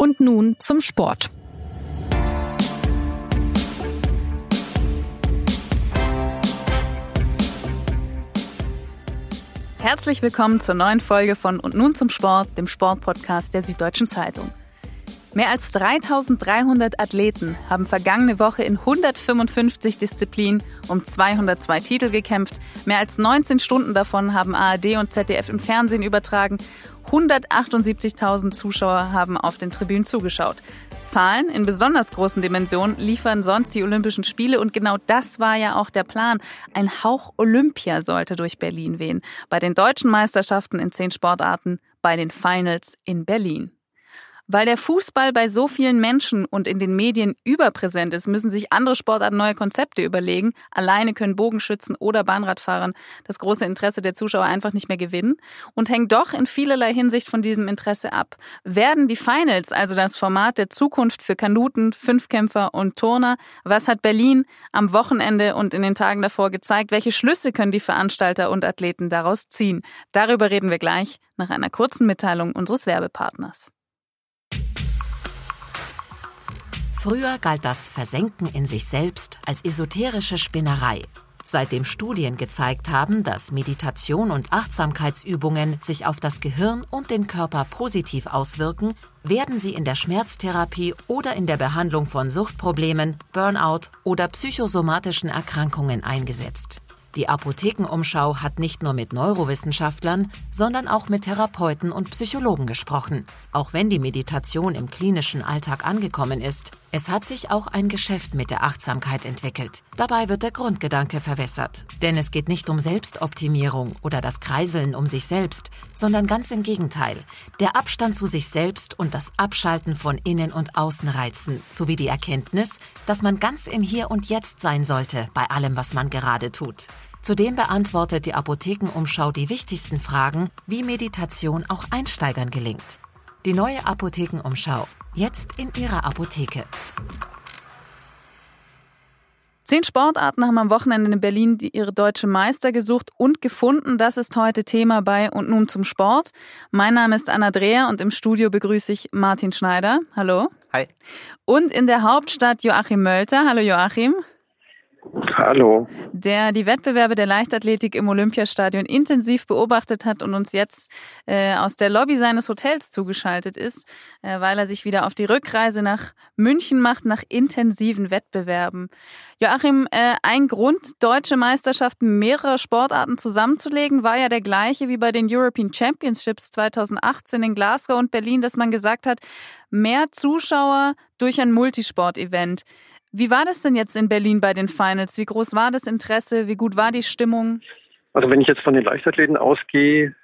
Und nun zum Sport. Herzlich willkommen zur neuen Folge von Und nun zum Sport, dem Sportpodcast der Süddeutschen Zeitung. Mehr als 3300 Athleten haben vergangene Woche in 155 Disziplinen um 202 Titel gekämpft. Mehr als 19 Stunden davon haben ARD und ZDF im Fernsehen übertragen 178.000 Zuschauer haben auf den Tribünen zugeschaut. Zahlen in besonders großen Dimensionen liefern sonst die Olympischen Spiele und genau das war ja auch der Plan. Ein Hauch Olympia sollte durch Berlin wehen. Bei den deutschen Meisterschaften in zehn Sportarten, bei den Finals in Berlin. Weil der Fußball bei so vielen Menschen und in den Medien überpräsent ist, müssen sich andere Sportarten neue Konzepte überlegen. Alleine können Bogenschützen oder Bahnradfahrern das große Interesse der Zuschauer einfach nicht mehr gewinnen und hängt doch in vielerlei Hinsicht von diesem Interesse ab. Werden die Finals, also das Format der Zukunft für Kanuten, Fünfkämpfer und Turner, was hat Berlin am Wochenende und in den Tagen davor gezeigt? Welche Schlüsse können die Veranstalter und Athleten daraus ziehen? Darüber reden wir gleich nach einer kurzen Mitteilung unseres Werbepartners. Früher galt das Versenken in sich selbst als esoterische Spinnerei. Seitdem Studien gezeigt haben, dass Meditation und Achtsamkeitsübungen sich auf das Gehirn und den Körper positiv auswirken, werden sie in der Schmerztherapie oder in der Behandlung von Suchtproblemen, Burnout oder psychosomatischen Erkrankungen eingesetzt. Die Apothekenumschau hat nicht nur mit Neurowissenschaftlern, sondern auch mit Therapeuten und Psychologen gesprochen. Auch wenn die Meditation im klinischen Alltag angekommen ist, es hat sich auch ein Geschäft mit der Achtsamkeit entwickelt. Dabei wird der Grundgedanke verwässert. Denn es geht nicht um Selbstoptimierung oder das Kreiseln um sich selbst, sondern ganz im Gegenteil. Der Abstand zu sich selbst und das Abschalten von Innen- und Außenreizen sowie die Erkenntnis, dass man ganz im Hier und Jetzt sein sollte bei allem, was man gerade tut. Zudem beantwortet die Apothekenumschau die wichtigsten Fragen, wie Meditation auch Einsteigern gelingt. Die neue Apothekenumschau. Jetzt in Ihrer Apotheke. Zehn Sportarten haben am Wochenende in Berlin ihre deutsche Meister gesucht und gefunden. Das ist heute Thema bei Und nun zum Sport. Mein Name ist Anna Dreher und im Studio begrüße ich Martin Schneider. Hallo. Hi. Und in der Hauptstadt Joachim Mölter. Hallo Joachim. Hallo. Der die Wettbewerbe der Leichtathletik im Olympiastadion intensiv beobachtet hat und uns jetzt äh, aus der Lobby seines Hotels zugeschaltet ist, äh, weil er sich wieder auf die Rückreise nach München macht, nach intensiven Wettbewerben. Joachim, äh, ein Grund, deutsche Meisterschaften mehrerer Sportarten zusammenzulegen, war ja der gleiche wie bei den European Championships 2018 in Glasgow und Berlin, dass man gesagt hat, mehr Zuschauer durch ein Multisport-Event. Wie war das denn jetzt in Berlin bei den Finals? Wie groß war das Interesse? Wie gut war die Stimmung? Also wenn ich jetzt von den Leichtathleten ausgehe,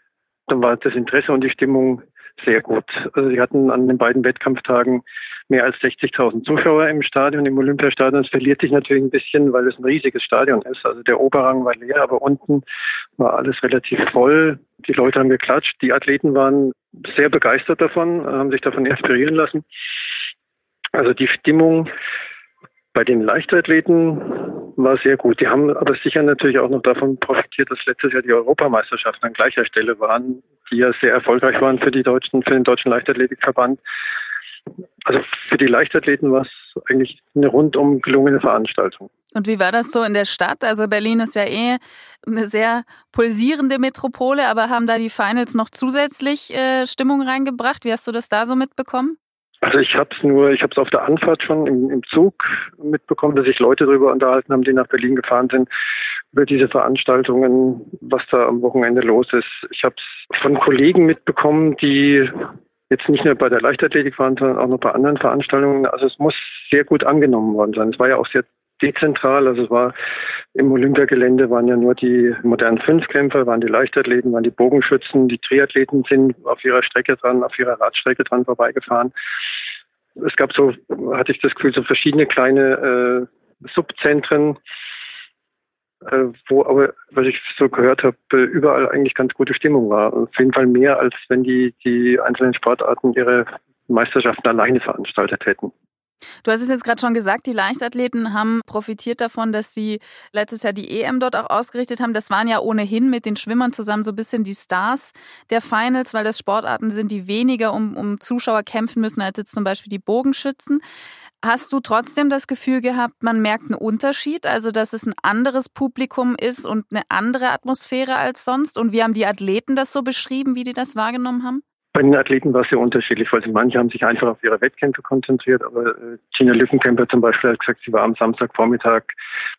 dann war das Interesse und die Stimmung sehr gut. Also sie hatten an den beiden Wettkampftagen mehr als 60.000 Zuschauer im Stadion, im Olympiastadion. Es verliert sich natürlich ein bisschen, weil es ein riesiges Stadion ist. Also der Oberrang war leer, aber unten war alles relativ voll. Die Leute haben geklatscht. Die Athleten waren sehr begeistert davon, haben sich davon inspirieren lassen. Also die Stimmung bei den Leichtathleten war sehr gut. Die haben aber sicher natürlich auch noch davon profitiert, dass letztes Jahr die Europameisterschaften an gleicher Stelle waren, die ja sehr erfolgreich waren für die deutschen, für den deutschen Leichtathletikverband. Also für die Leichtathleten war es eigentlich eine rundum gelungene Veranstaltung. Und wie war das so in der Stadt? Also Berlin ist ja eh eine sehr pulsierende Metropole, aber haben da die Finals noch zusätzlich äh, Stimmung reingebracht? Wie hast du das da so mitbekommen? Also ich habe es nur, ich habe es auf der Anfahrt schon im, im, Zug mitbekommen, dass sich Leute darüber unterhalten haben, die nach Berlin gefahren sind, über diese Veranstaltungen, was da am Wochenende los ist. Ich habe es von Kollegen mitbekommen, die jetzt nicht nur bei der Leichtathletik waren, sondern auch noch bei anderen Veranstaltungen. Also es muss sehr gut angenommen worden sein. Es war ja auch sehr dezentral. Also es war im Olympiagelände waren ja nur die modernen Fünfkämpfer, waren die Leichtathleten, waren die Bogenschützen, die Triathleten sind auf ihrer Strecke dran, auf ihrer Radstrecke dran vorbeigefahren. Es gab so, hatte ich das Gefühl, so verschiedene kleine äh, Subzentren, äh, wo aber, was ich so gehört habe, überall eigentlich ganz gute Stimmung war. Auf jeden Fall mehr, als wenn die, die einzelnen Sportarten ihre Meisterschaften alleine veranstaltet hätten. Du hast es jetzt gerade schon gesagt, die Leichtathleten haben profitiert davon, dass sie letztes Jahr die EM dort auch ausgerichtet haben. Das waren ja ohnehin mit den Schwimmern zusammen so ein bisschen die Stars der Finals, weil das Sportarten sind, die weniger um, um Zuschauer kämpfen müssen als jetzt zum Beispiel die Bogenschützen. Hast du trotzdem das Gefühl gehabt, man merkt einen Unterschied, also dass es ein anderes Publikum ist und eine andere Atmosphäre als sonst? Und wie haben die Athleten das so beschrieben, wie die das wahrgenommen haben? Bei den Athleten war es sehr unterschiedlich, weil manche haben sich einfach auf ihre Wettkämpfe konzentriert, aber äh, Gina Lückenkämper zum Beispiel hat gesagt, sie war am Samstagvormittag,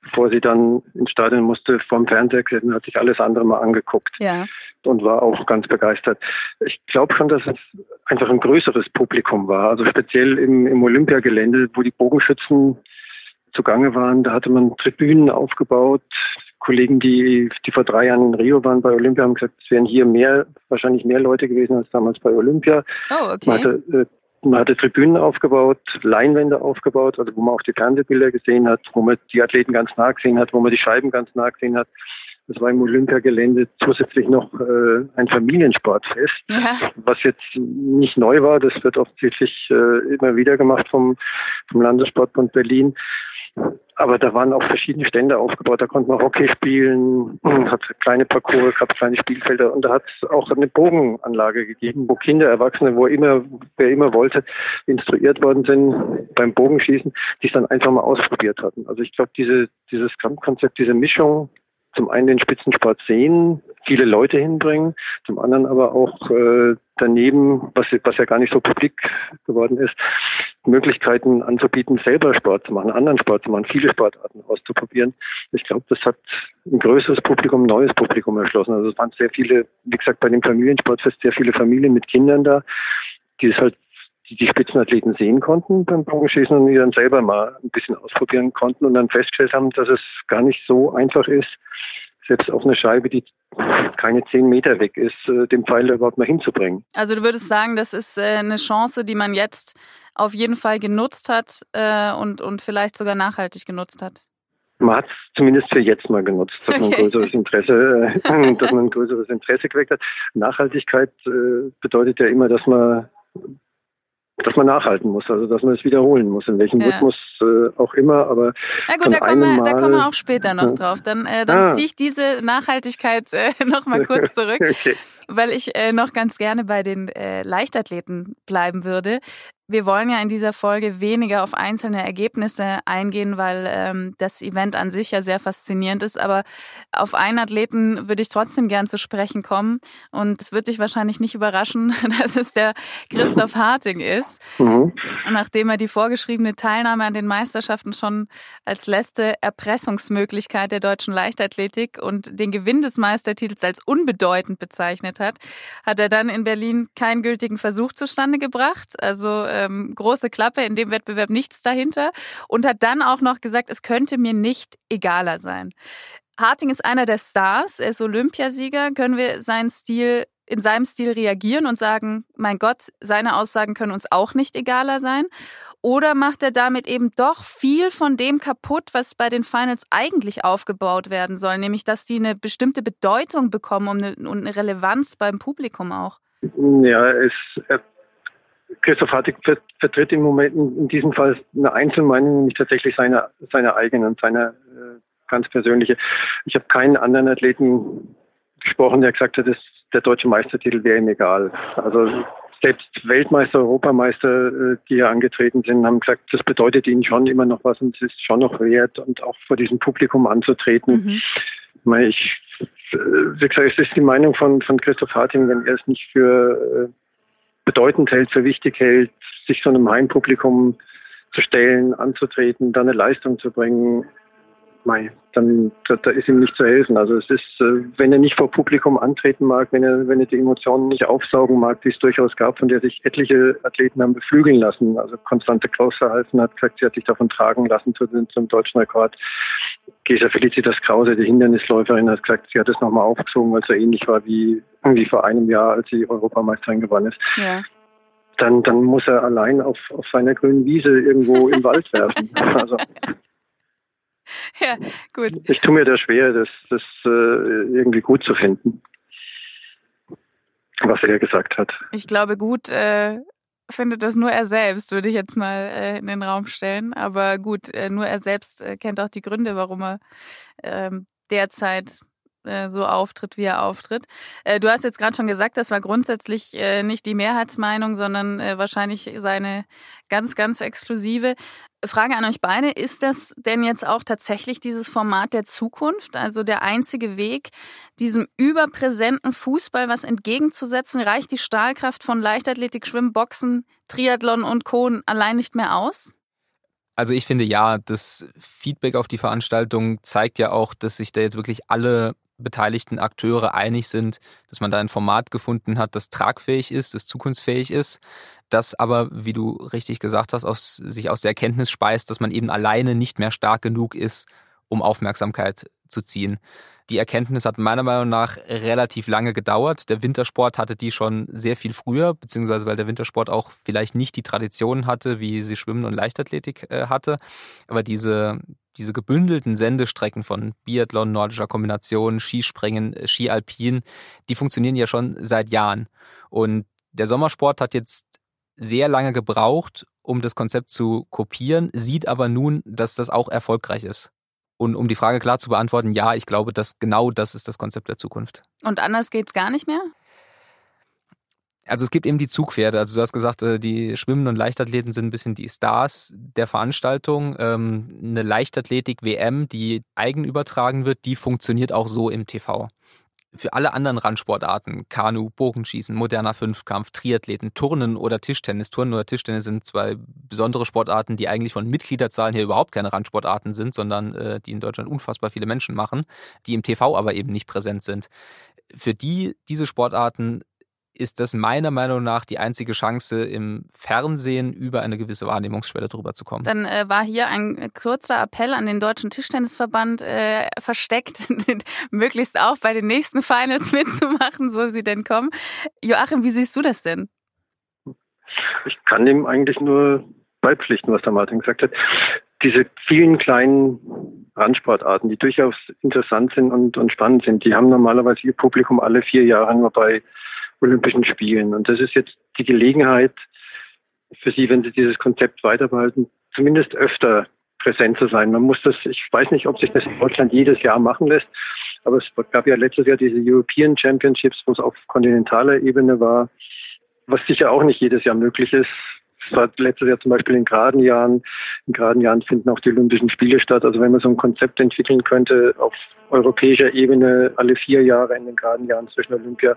bevor sie dann ins Stadion musste, vorm Fernseher gesessen, hat sich alles andere mal angeguckt ja. und war auch ganz begeistert. Ich glaube schon, dass es einfach ein größeres Publikum war, also speziell im, im Olympiagelände, wo die Bogenschützen zugange waren, da hatte man Tribünen aufgebaut, Kollegen, die, die vor drei Jahren in Rio waren bei Olympia, haben gesagt, es wären hier mehr, wahrscheinlich mehr Leute gewesen als damals bei Olympia. Oh, okay. Man hatte, äh, man hatte Tribünen aufgebaut, Leinwände aufgebaut, also wo man auch die Fernsehbilder gesehen hat, wo man die Athleten ganz nah gesehen hat, wo man die Scheiben ganz nah gesehen hat. Das war im Olympiagelände zusätzlich noch äh, ein Familiensportfest, ja. was jetzt nicht neu war. Das wird offensichtlich äh, immer wieder gemacht vom, vom Landessportbund Berlin. Aber da waren auch verschiedene Stände aufgebaut. Da konnte man Hockey spielen, hat kleine Parcours, gab kleine Spielfelder und da hat es auch eine Bogenanlage gegeben, wo Kinder, Erwachsene, wo immer, wer immer wollte, instruiert worden sind beim Bogenschießen, die es dann einfach mal ausprobiert hatten. Also ich glaube, diese, dieses Gesamtkonzept, diese Mischung zum einen den Spitzensport sehen, viele Leute hinbringen, zum anderen aber auch äh, daneben, was, was ja gar nicht so publik geworden ist, Möglichkeiten anzubieten, selber Sport zu machen, anderen Sport zu machen, viele Sportarten auszuprobieren. Ich glaube, das hat ein größeres Publikum, ein neues Publikum erschlossen. Also es waren sehr viele, wie gesagt, bei dem Familiensportfest sehr viele Familien mit Kindern da, die es halt die, die Spitzenathleten sehen konnten beim Bogenschießen und die dann selber mal ein bisschen ausprobieren konnten und dann festgestellt haben, dass es gar nicht so einfach ist, selbst auf eine Scheibe, die keine zehn Meter weg ist, äh, den Pfeil überhaupt mal hinzubringen. Also du würdest sagen, das ist äh, eine Chance, die man jetzt auf jeden Fall genutzt hat äh, und, und vielleicht sogar nachhaltig genutzt hat. Man hat es zumindest für jetzt mal genutzt, dass man ein größeres Interesse, dass man ein größeres Interesse geweckt hat. Nachhaltigkeit bedeutet ja immer, dass man dass man nachhalten muss, also dass man es wiederholen muss, in welchem ja. Rhythmus äh, auch immer. Aber na gut, da kommen, wir, da kommen wir auch später noch drauf. Dann, äh, dann ah. ziehe ich diese Nachhaltigkeit äh, noch mal kurz zurück, okay. weil ich äh, noch ganz gerne bei den äh, Leichtathleten bleiben würde. Wir wollen ja in dieser Folge weniger auf einzelne Ergebnisse eingehen, weil ähm, das Event an sich ja sehr faszinierend ist. Aber auf einen Athleten würde ich trotzdem gern zu sprechen kommen. Und es wird dich wahrscheinlich nicht überraschen, dass es der Christoph Harting ist. Mhm. Nachdem er die vorgeschriebene Teilnahme an den Meisterschaften schon als letzte Erpressungsmöglichkeit der deutschen Leichtathletik und den Gewinn des Meistertitels als unbedeutend bezeichnet hat, hat er dann in Berlin keinen gültigen Versuch zustande gebracht. Also ähm, große Klappe, in dem Wettbewerb nichts dahinter und hat dann auch noch gesagt, es könnte mir nicht egaler sein. Harting ist einer der Stars, er ist Olympiasieger. Können wir seinen Stil in seinem Stil reagieren und sagen, mein Gott, seine Aussagen können uns auch nicht egaler sein? Oder macht er damit eben doch viel von dem kaputt, was bei den Finals eigentlich aufgebaut werden soll, nämlich dass die eine bestimmte Bedeutung bekommen und eine, Relevanz beim Publikum auch? Ja, es, er Christoph Hartig vertritt im Moment in diesem Fall eine Einzelmeinung, nicht tatsächlich seine, seine eigene, seine äh, ganz persönliche. Ich habe keinen anderen Athleten gesprochen, der gesagt hat, dass der deutsche Meistertitel wäre ihm egal. Also selbst Weltmeister, Europameister, äh, die ja angetreten sind, haben gesagt, das bedeutet ihnen schon immer noch was und es ist schon noch wert und auch vor diesem Publikum anzutreten. Mhm. Ich, äh, wie gesagt, es ist die Meinung von, von Christoph Harting, wenn er es nicht für bedeutend hält, für wichtig hält, sich so einem Heimpublikum zu stellen, anzutreten, dann eine Leistung zu bringen, mei, dann da, da, ist ihm nicht zu helfen. Also es ist, äh, wenn er nicht vor Publikum antreten mag, wenn er, wenn er die Emotionen nicht aufsaugen mag, die es durchaus gab, von der sich etliche Athleten haben beflügeln lassen. Also Konstante Klaus verhalten hat gesagt, sie hat sich davon tragen lassen zu, zum deutschen Rekord. Gesa Felicitas Krause, die Hindernisläuferin, hat gesagt, sie hat es nochmal aufgezogen, weil es so ähnlich war wie, wie vor einem Jahr, als sie Europameisterin gewonnen ist. Ja. Dann, dann muss er allein auf, auf seiner grünen Wiese irgendwo im Wald werfen. Also ja, gut. Ich tue mir da schwer, das, das äh, irgendwie gut zu finden, was er gesagt hat. Ich glaube, gut äh, findet das nur er selbst, würde ich jetzt mal äh, in den Raum stellen. Aber gut, äh, nur er selbst äh, kennt auch die Gründe, warum er ähm, derzeit äh, so auftritt, wie er auftritt. Äh, du hast jetzt gerade schon gesagt, das war grundsätzlich äh, nicht die Mehrheitsmeinung, sondern wahrscheinlich seine ganz, ganz exklusive. Frage an euch beide, ist das denn jetzt auch tatsächlich dieses Format der Zukunft, also der einzige Weg, diesem überpräsenten Fußball was entgegenzusetzen? Reicht die Stahlkraft von Leichtathletik, Schwimmen, Boxen, Triathlon und Co. allein nicht mehr aus? Also ich finde ja, das Feedback auf die Veranstaltung zeigt ja auch, dass sich da jetzt wirklich alle beteiligten Akteure einig sind, dass man da ein Format gefunden hat, das tragfähig ist, das zukunftsfähig ist, das aber, wie du richtig gesagt hast, aus, sich aus der Erkenntnis speist, dass man eben alleine nicht mehr stark genug ist, um Aufmerksamkeit zu ziehen. Die Erkenntnis hat meiner Meinung nach relativ lange gedauert. Der Wintersport hatte die schon sehr viel früher, beziehungsweise weil der Wintersport auch vielleicht nicht die Tradition hatte, wie sie Schwimmen und Leichtathletik äh, hatte. Aber diese, diese gebündelten Sendestrecken von Biathlon, nordischer Kombination, Skispringen, äh, Skialpin, die funktionieren ja schon seit Jahren. Und der Sommersport hat jetzt sehr lange gebraucht, um das Konzept zu kopieren, sieht aber nun, dass das auch erfolgreich ist. Und um die Frage klar zu beantworten, ja, ich glaube, dass genau das ist das Konzept der Zukunft. Und anders geht's gar nicht mehr? Also es gibt eben die Zugpferde. Also du hast gesagt, äh, die Schwimmen und Leichtathleten sind ein bisschen die Stars der Veranstaltung. Ähm, eine Leichtathletik-WM, die eigen übertragen wird, die funktioniert auch so im TV für alle anderen Randsportarten, Kanu, Bogenschießen, moderner Fünfkampf, Triathleten, Turnen oder Tischtennis. Turnen oder Tischtennis sind zwei besondere Sportarten, die eigentlich von Mitgliederzahlen hier überhaupt keine Randsportarten sind, sondern äh, die in Deutschland unfassbar viele Menschen machen, die im TV aber eben nicht präsent sind. Für die diese Sportarten ist das meiner Meinung nach die einzige Chance, im Fernsehen über eine gewisse Wahrnehmungsschwelle drüber zu kommen. Dann äh, war hier ein kurzer Appell an den Deutschen Tischtennisverband äh, versteckt, möglichst auch bei den nächsten Finals mitzumachen, so sie denn kommen. Joachim, wie siehst du das denn? Ich kann dem eigentlich nur beipflichten, was der Martin gesagt hat. Diese vielen kleinen Randsportarten, die durchaus interessant sind und, und spannend sind, die haben normalerweise ihr Publikum alle vier Jahre nur bei Olympischen Spielen. Und das ist jetzt die Gelegenheit für Sie, wenn Sie dieses Konzept weiterbehalten, zumindest öfter präsent zu sein. Man muss das, ich weiß nicht, ob sich das in Deutschland jedes Jahr machen lässt, aber es gab ja letztes Jahr diese European Championships, wo es auf kontinentaler Ebene war, was sicher auch nicht jedes Jahr möglich ist. Letztes Jahr zum Beispiel in geraden Jahren. In geraden Jahren finden auch die Olympischen Spiele statt. Also wenn man so ein Konzept entwickeln könnte auf europäischer Ebene alle vier Jahre in den geraden Jahren zwischen Olympia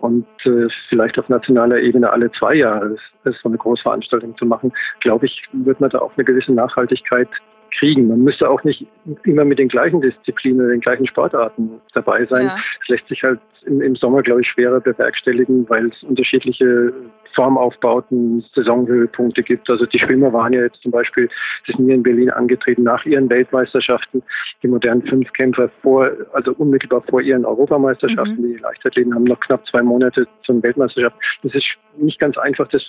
und äh, vielleicht auf nationaler Ebene alle zwei Jahre, das, das so eine Großveranstaltung zu machen, glaube ich, wird man da auch eine gewisse Nachhaltigkeit kriegen. Man müsste auch nicht immer mit den gleichen Disziplinen, den gleichen Sportarten dabei sein. Ja. Das lässt sich halt im, im Sommer, glaube ich, schwerer bewerkstelligen, weil es unterschiedliche Formaufbauten, Saisonhöhepunkte gibt. Also die Schwimmer waren ja jetzt zum Beispiel, die sind hier in Berlin angetreten nach ihren Weltmeisterschaften, die modernen Fünfkämpfer vor, also unmittelbar vor ihren Europameisterschaften. Mhm. Die Leichtathleten haben noch knapp zwei Monate zur Weltmeisterschaft. Das ist nicht ganz einfach, das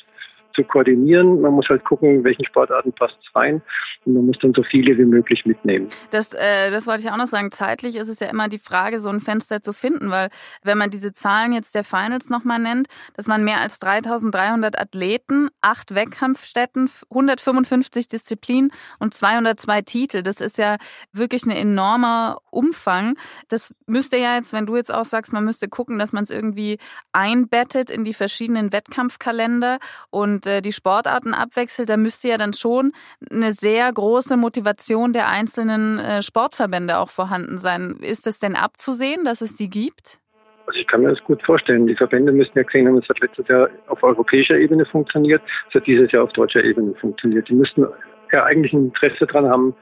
zu koordinieren. Man muss halt gucken, welchen Sportarten passt es rein und man muss dann so viele wie möglich mitnehmen. Das, äh, das wollte ich auch noch sagen. Zeitlich ist es ja immer die Frage, so ein Fenster zu finden, weil wenn man diese Zahlen jetzt der Finals nochmal nennt, dass man mehr als 3300 Athleten, acht Wettkampfstätten, 155 Disziplinen und 202 Titel, das ist ja wirklich ein enormer Umfang. Das müsste ja jetzt, wenn du jetzt auch sagst, man müsste gucken, dass man es irgendwie einbettet in die verschiedenen Wettkampfkalender und äh, die Sportarten abwechselt, da müsste ja dann schon eine sehr große Motivation der einzelnen äh, Sportverbände auch vorhanden sein. Ist es denn abzusehen, dass es die gibt? Also ich kann mir das gut vorstellen. Die Verbände müssen ja gesehen haben, es hat letztes Jahr auf europäischer Ebene funktioniert, es hat dieses Jahr auf deutscher Ebene funktioniert. Die müssten ja eigentlich ein Interesse daran haben,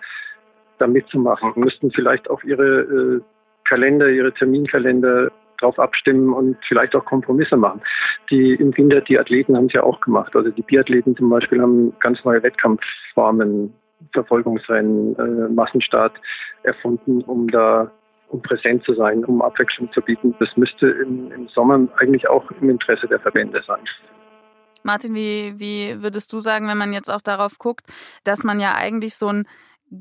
da mitzumachen. Müssten vielleicht auch ihre äh, Kalender, ihre Terminkalender drauf abstimmen und vielleicht auch Kompromisse machen. Die im Winter, die Athleten haben es ja auch gemacht. Also die Biathleten zum Beispiel haben ganz neue Wettkampfformen, Verfolgungsrennen, äh, Massenstart erfunden, um da um präsent zu sein, um Abwechslung zu bieten. Das müsste im, im Sommer eigentlich auch im Interesse der Verbände sein. Martin, wie, wie würdest du sagen, wenn man jetzt auch darauf guckt, dass man ja eigentlich so ein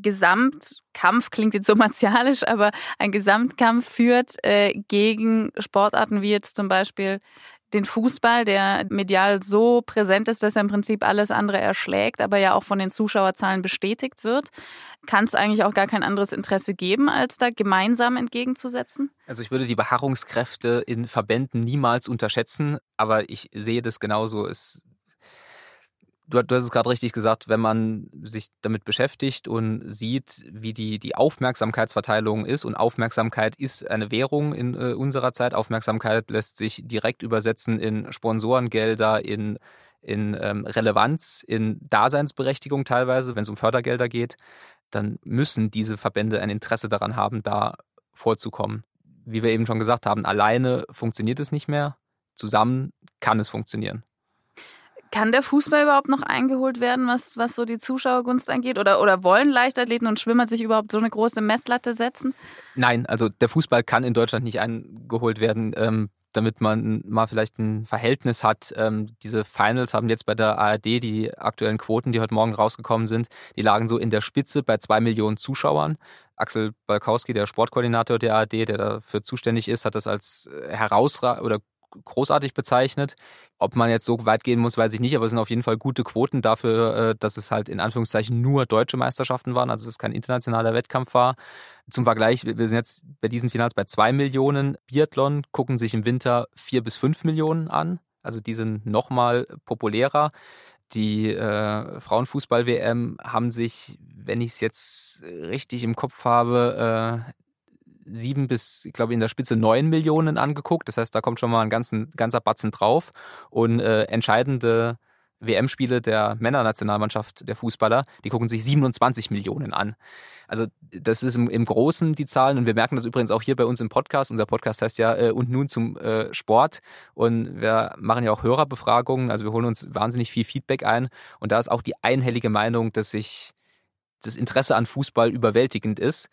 Gesamtkampf, klingt jetzt so martialisch, aber ein Gesamtkampf führt äh, gegen Sportarten wie jetzt zum Beispiel den Fußball, der medial so präsent ist, dass er im Prinzip alles andere erschlägt, aber ja auch von den Zuschauerzahlen bestätigt wird. Kann es eigentlich auch gar kein anderes Interesse geben, als da gemeinsam entgegenzusetzen? Also ich würde die Beharrungskräfte in Verbänden niemals unterschätzen, aber ich sehe das genauso. Es du, du hast es gerade richtig gesagt, wenn man sich damit beschäftigt und sieht, wie die, die Aufmerksamkeitsverteilung ist, und Aufmerksamkeit ist eine Währung in äh, unserer Zeit. Aufmerksamkeit lässt sich direkt übersetzen in Sponsorengelder, in, in ähm, Relevanz, in Daseinsberechtigung teilweise, wenn es um Fördergelder geht, dann müssen diese Verbände ein Interesse daran haben, da vorzukommen. Wie wir eben schon gesagt haben, alleine funktioniert es nicht mehr, zusammen kann es funktionieren. Kann der Fußball überhaupt noch eingeholt werden, was, was so die Zuschauergunst angeht? Oder, oder wollen Leichtathleten und Schwimmer sich überhaupt so eine große Messlatte setzen? Nein, also der Fußball kann in Deutschland nicht eingeholt werden. Ähm, damit man mal vielleicht ein Verhältnis hat. Ähm, diese Finals haben jetzt bei der ARD die aktuellen Quoten, die heute Morgen rausgekommen sind, die lagen so in der Spitze bei zwei Millionen Zuschauern. Axel Balkowski, der Sportkoordinator der ARD, der dafür zuständig ist, hat das als herausragend oder großartig bezeichnet. Ob man jetzt so weit gehen muss, weiß ich nicht, aber es sind auf jeden Fall gute Quoten dafür, äh, dass es halt in Anführungszeichen nur deutsche Meisterschaften waren, also es kein internationaler Wettkampf war. Zum Vergleich, wir sind jetzt bei diesen Finals bei zwei Millionen. Biathlon gucken sich im Winter vier bis fünf Millionen an. Also die sind nochmal populärer. Die äh, Frauenfußball-WM haben sich, wenn ich es jetzt richtig im Kopf habe, äh, sieben bis, ich glaube, in der Spitze neun Millionen angeguckt. Das heißt, da kommt schon mal ein ganzen, ganzer Batzen drauf. Und äh, entscheidende WM-Spiele der Männernationalmannschaft der Fußballer, die gucken sich 27 Millionen an. Also das ist im, im Großen die Zahlen und wir merken das übrigens auch hier bei uns im Podcast. Unser Podcast heißt ja äh, und nun zum äh, Sport und wir machen ja auch Hörerbefragungen, also wir holen uns wahnsinnig viel Feedback ein und da ist auch die einhellige Meinung, dass sich das Interesse an Fußball überwältigend ist.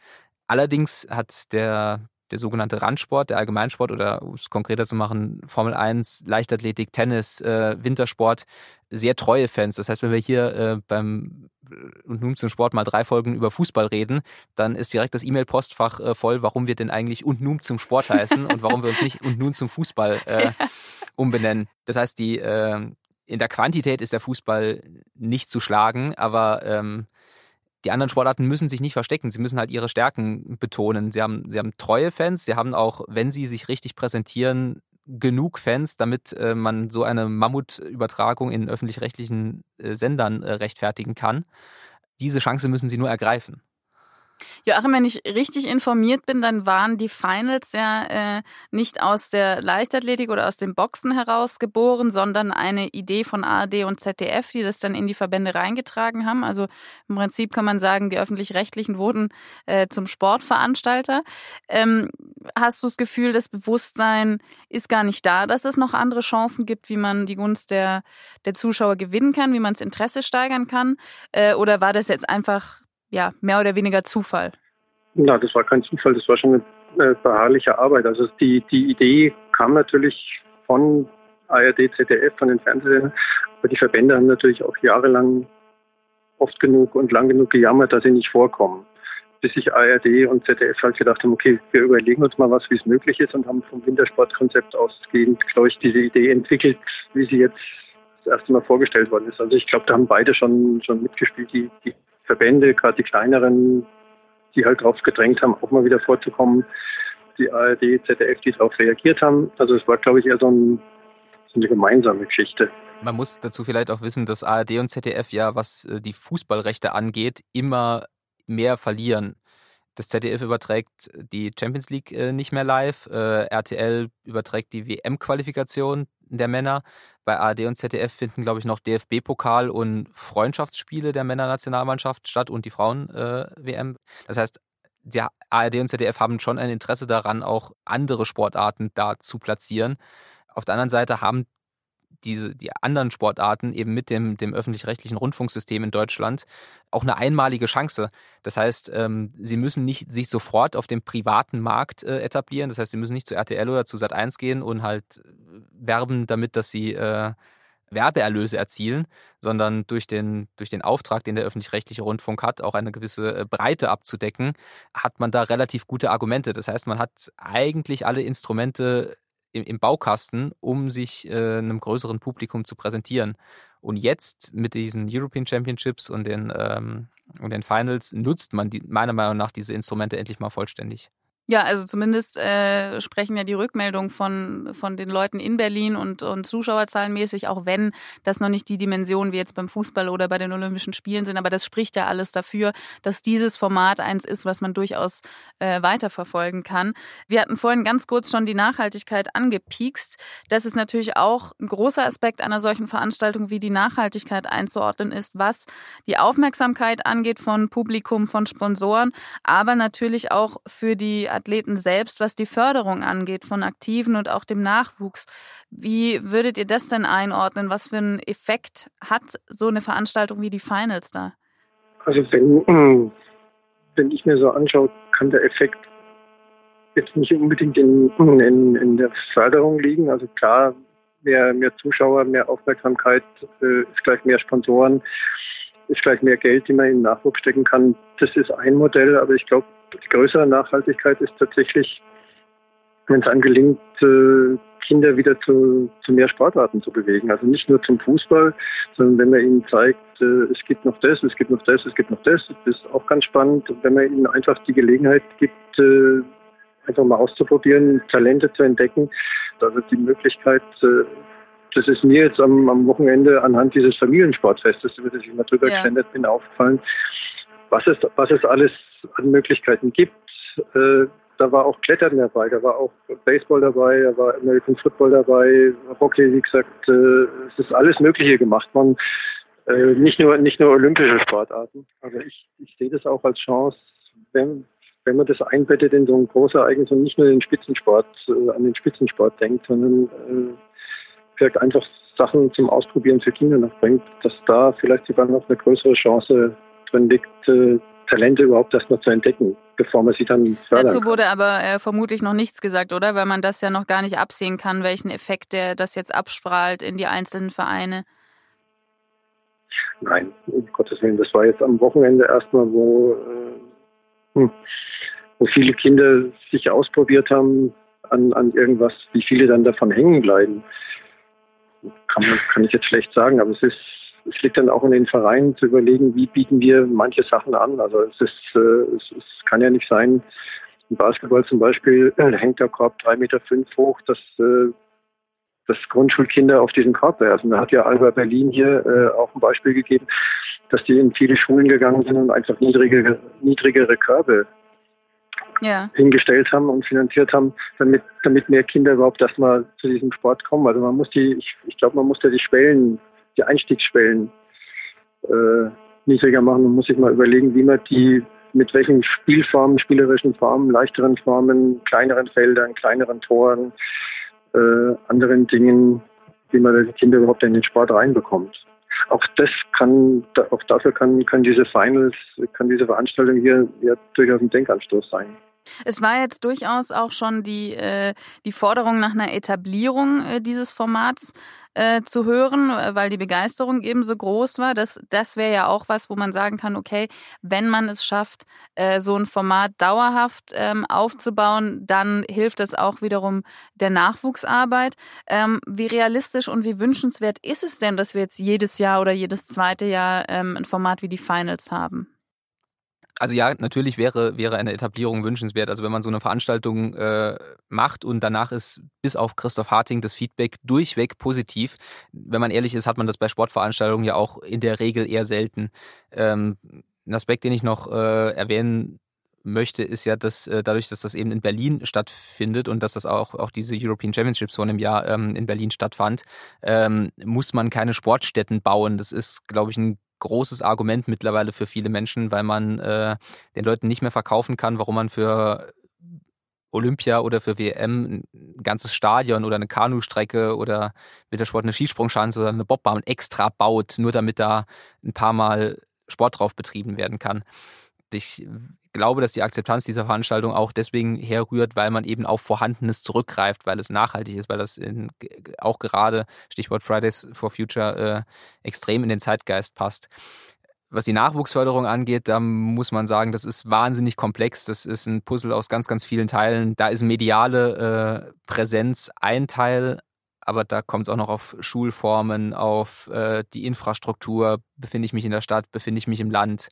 Allerdings hat der, der sogenannte Randsport, der Allgemeinsport oder um es konkreter zu machen, Formel 1, Leichtathletik, Tennis, äh, Wintersport, sehr treue Fans. Das heißt, wenn wir hier äh, beim und nun zum Sport mal drei Folgen über Fußball reden, dann ist direkt das E-Mail-Postfach äh, voll, warum wir denn eigentlich und nun zum Sport heißen und warum wir uns nicht und nun zum Fußball äh, umbenennen. Das heißt, die äh, in der Quantität ist der Fußball nicht zu schlagen, aber ähm, die anderen Sportarten müssen sich nicht verstecken. Sie müssen halt ihre Stärken betonen. Sie haben, sie haben treue Fans. Sie haben auch, wenn sie sich richtig präsentieren, genug Fans, damit äh, man so eine Mammutübertragung in öffentlich-rechtlichen äh, Sendern äh, rechtfertigen kann. Diese Chance müssen sie nur ergreifen. Joachim, wenn ich richtig informiert bin, dann waren die Finals ja äh, nicht aus der Leichtathletik oder aus dem Boxen heraus geboren, sondern eine Idee von ARD und ZDF, die das dann in die Verbände reingetragen haben. Also im Prinzip kann man sagen, die öffentlich-rechtlichen wurden äh, zum Sportveranstalter. Ähm, hast du das Gefühl, das Bewusstsein ist gar nicht da, dass es noch andere Chancen gibt, wie man die Gunst der, der Zuschauer gewinnen kann, wie man das Interesse steigern kann? Äh, oder war das jetzt einfach ja, mehr oder weniger Zufall? Na, das war kein Zufall, das war schon eine äh, beharrliche Arbeit. Also die, die Idee kam natürlich von ARD, ZDF, von den Fernsehern, aber die Verbände haben natürlich auch jahrelang oft genug und lang genug gejammert, dass sie nicht vorkommen. Bis sich ARD und ZDF halt gedacht haben, okay, wir überlegen uns mal was, wie es möglich ist und haben vom Wintersportkonzept ausgehend, glaube ich, diese Idee entwickelt, wie sie jetzt das erste Mal vorgestellt worden ist. Also ich glaube, da haben beide schon, schon mitgespielt, die, die Verbände, gerade die kleineren, die halt darauf gedrängt haben, auch mal wieder vorzukommen. Die ARD, ZDF, die darauf reagiert haben. Also es war, glaube ich, eher so, ein, so eine gemeinsame Geschichte. Man muss dazu vielleicht auch wissen, dass ARD und ZDF ja, was äh, die Fußballrechte angeht, immer mehr verlieren. Das ZDF überträgt die Champions League äh, nicht mehr live. Äh, RTL überträgt die WM-Qualifikation der Männer. Bei ARD und ZDF finden, glaube ich, noch DFB-Pokal und Freundschaftsspiele der Männernationalmannschaft statt und die Frauen-WM. Äh, das heißt, die ARD und ZDF haben schon ein Interesse daran, auch andere Sportarten da zu platzieren. Auf der anderen Seite haben diese, die anderen Sportarten eben mit dem, dem öffentlich-rechtlichen Rundfunksystem in Deutschland auch eine einmalige Chance. Das heißt, ähm, sie müssen nicht sich sofort auf dem privaten Markt äh, etablieren. Das heißt, sie müssen nicht zu RTL oder zu Sat1 gehen und halt äh, werben damit, dass sie äh, Werbeerlöse erzielen, sondern durch den, durch den Auftrag, den der öffentlich-rechtliche Rundfunk hat, auch eine gewisse äh, Breite abzudecken, hat man da relativ gute Argumente. Das heißt, man hat eigentlich alle Instrumente im, im Baukasten, um sich äh, einem größeren Publikum zu präsentieren. Und jetzt mit diesen European Championships und den, ähm, und den Finals nutzt man die, meiner Meinung nach diese Instrumente endlich mal vollständig. Ja, also zumindest äh, sprechen ja die Rückmeldungen von, von den Leuten in Berlin und, und Zuschauerzahlenmäßig, auch wenn das noch nicht die Dimension wie jetzt beim Fußball oder bei den Olympischen Spielen sind. Aber das spricht ja alles dafür, dass dieses Format eins ist, was man durchaus äh, weiterverfolgen kann. Wir hatten vorhin ganz kurz schon die Nachhaltigkeit angepiekst. Das ist natürlich auch ein großer Aspekt einer solchen Veranstaltung, wie die Nachhaltigkeit einzuordnen ist, was die Aufmerksamkeit angeht von Publikum, von Sponsoren, aber natürlich auch für die Athleten selbst, was die Förderung angeht von Aktiven und auch dem Nachwuchs. Wie würdet ihr das denn einordnen? Was für einen Effekt hat so eine Veranstaltung wie die Finals da? Also wenn, wenn ich mir so anschaue, kann der Effekt jetzt nicht unbedingt in, in, in der Förderung liegen. Also klar, mehr, mehr Zuschauer, mehr Aufmerksamkeit äh, ist gleich mehr Sponsoren, ist gleich mehr Geld, die man in den Nachwuchs stecken kann. Das ist ein Modell, aber ich glaube, die größere Nachhaltigkeit ist tatsächlich, wenn es einem gelingt, äh, Kinder wieder zu, zu mehr Sportarten zu bewegen. Also nicht nur zum Fußball, sondern wenn man ihnen zeigt, äh, es gibt noch das, es gibt noch das, es gibt noch das, das ist auch ganz spannend. Wenn man ihnen einfach die Gelegenheit gibt, äh, einfach mal auszuprobieren, Talente zu entdecken, also die Möglichkeit, das ist mir jetzt am, am Wochenende anhand dieses Familiensportfestes, über das ich mal drüber ja. bin, aufgefallen, was es, was es alles an Möglichkeiten gibt. Äh, da war auch Klettern dabei, da war auch Baseball dabei, da war American Football dabei, Hockey, wie gesagt, äh, es ist alles Mögliche gemacht worden. Äh, nicht nur nicht nur olympische Sportarten. Aber ich, ich sehe das auch als Chance, wenn wenn man das einbettet in so ein Großereignis und nicht nur den Spitzensport, äh, an den Spitzensport denkt, sondern äh, vielleicht einfach Sachen zum Ausprobieren für Kinder noch bringt, dass da vielleicht sogar noch eine größere Chance drin liegt, äh, Talente überhaupt erstmal zu entdecken, bevor man sie dann fördern Dazu wurde aber äh, vermutlich noch nichts gesagt, oder? Weil man das ja noch gar nicht absehen kann, welchen Effekt der das jetzt abstrahlt in die einzelnen Vereine. Nein, um Gottes Willen, das war jetzt am Wochenende erstmal, wo, äh, hm, wo viele Kinder sich ausprobiert haben an, an irgendwas, wie viele dann davon hängen bleiben. Kann, kann ich jetzt schlecht sagen, aber es ist es liegt dann auch in den Vereinen zu überlegen, wie bieten wir manche Sachen an. Also es ist, äh, es, es kann ja nicht sein, im Basketball zum Beispiel äh, hängt der Korb drei Meter fünf hoch, dass, äh, dass Grundschulkinder auf diesen Korb werfen. Da hat ja Alba Berlin hier äh, auch ein Beispiel gegeben, dass die in viele Schulen gegangen sind und einfach niedrigere, niedrigere Körbe ja. hingestellt haben und finanziert haben, damit, damit mehr Kinder überhaupt erstmal zu diesem Sport kommen. Also man muss die, ich, ich glaube, man muss da die Schwellen die Einstiegsschwellen äh, niedriger machen. Man muss sich mal überlegen, wie man die mit welchen Spielformen, spielerischen Formen, leichteren Formen, kleineren Feldern, kleineren Toren, äh, anderen Dingen, wie man die Kinder überhaupt in den Sport reinbekommt. Auch das kann, auch dafür kann, kann diese Finals, kann diese Veranstaltung hier ja durchaus ein Denkanstoß sein. Es war jetzt durchaus auch schon die, äh, die Forderung nach einer Etablierung äh, dieses Formats äh, zu hören, äh, weil die Begeisterung eben so groß war. Das, das wäre ja auch was, wo man sagen kann, okay, wenn man es schafft, äh, so ein Format dauerhaft ähm, aufzubauen, dann hilft das auch wiederum der Nachwuchsarbeit. Ähm, wie realistisch und wie wünschenswert ist es denn, dass wir jetzt jedes Jahr oder jedes zweite Jahr ähm, ein Format wie die Finals haben? Also ja, natürlich wäre, wäre eine Etablierung wünschenswert. Also wenn man so eine Veranstaltung äh, macht und danach ist bis auf Christoph Harting das Feedback durchweg positiv. Wenn man ehrlich ist, hat man das bei Sportveranstaltungen ja auch in der Regel eher selten. Ähm, ein Aspekt, den ich noch äh, erwähnen möchte, ist ja, dass äh, dadurch, dass das eben in Berlin stattfindet und dass das auch, auch diese European Championships vor einem Jahr ähm, in Berlin stattfand, ähm, muss man keine Sportstätten bauen. Das ist, glaube ich, ein großes Argument mittlerweile für viele Menschen, weil man äh, den Leuten nicht mehr verkaufen kann, warum man für Olympia oder für WM ein ganzes Stadion oder eine Kanustrecke oder mit der Sport eine Skisprungschanze oder eine Bobbahn extra baut, nur damit da ein paar Mal Sport drauf betrieben werden kann. Ich glaube, dass die Akzeptanz dieser Veranstaltung auch deswegen herrührt, weil man eben auf Vorhandenes zurückgreift, weil es nachhaltig ist, weil das in, auch gerade, Stichwort Fridays for Future, äh, extrem in den Zeitgeist passt. Was die Nachwuchsförderung angeht, da muss man sagen, das ist wahnsinnig komplex. Das ist ein Puzzle aus ganz, ganz vielen Teilen. Da ist mediale äh, Präsenz ein Teil, aber da kommt es auch noch auf Schulformen, auf äh, die Infrastruktur. Befinde ich mich in der Stadt, befinde ich mich im Land?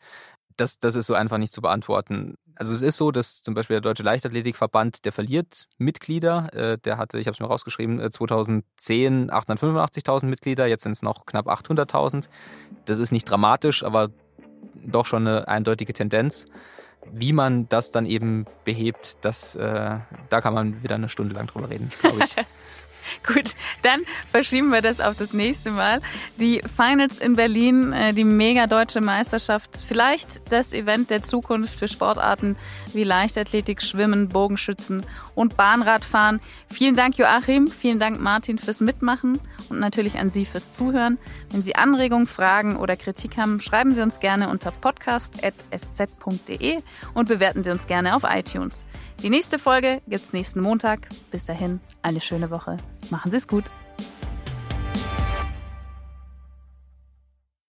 Das, das ist so einfach nicht zu beantworten. Also es ist so, dass zum Beispiel der Deutsche Leichtathletikverband, der verliert Mitglieder. Äh, der hatte, ich habe es mir rausgeschrieben, 2010 885.000 Mitglieder, jetzt sind es noch knapp 800.000. Das ist nicht dramatisch, aber doch schon eine eindeutige Tendenz. Wie man das dann eben behebt, das, äh, da kann man wieder eine Stunde lang drüber reden, glaube ich. Gut, dann verschieben wir das auf das nächste Mal. Die Finals in Berlin, äh, die mega deutsche Meisterschaft, vielleicht das Event der Zukunft für Sportarten wie Leichtathletik, Schwimmen, Bogenschützen und Bahnradfahren. Vielen Dank, Joachim. Vielen Dank, Martin, fürs Mitmachen und natürlich an Sie fürs Zuhören. Wenn Sie Anregungen, Fragen oder Kritik haben, schreiben Sie uns gerne unter podcast.sz.de und bewerten Sie uns gerne auf iTunes. Die nächste Folge gibt's nächsten Montag. Bis dahin, eine schöne Woche. Machen Sie es gut.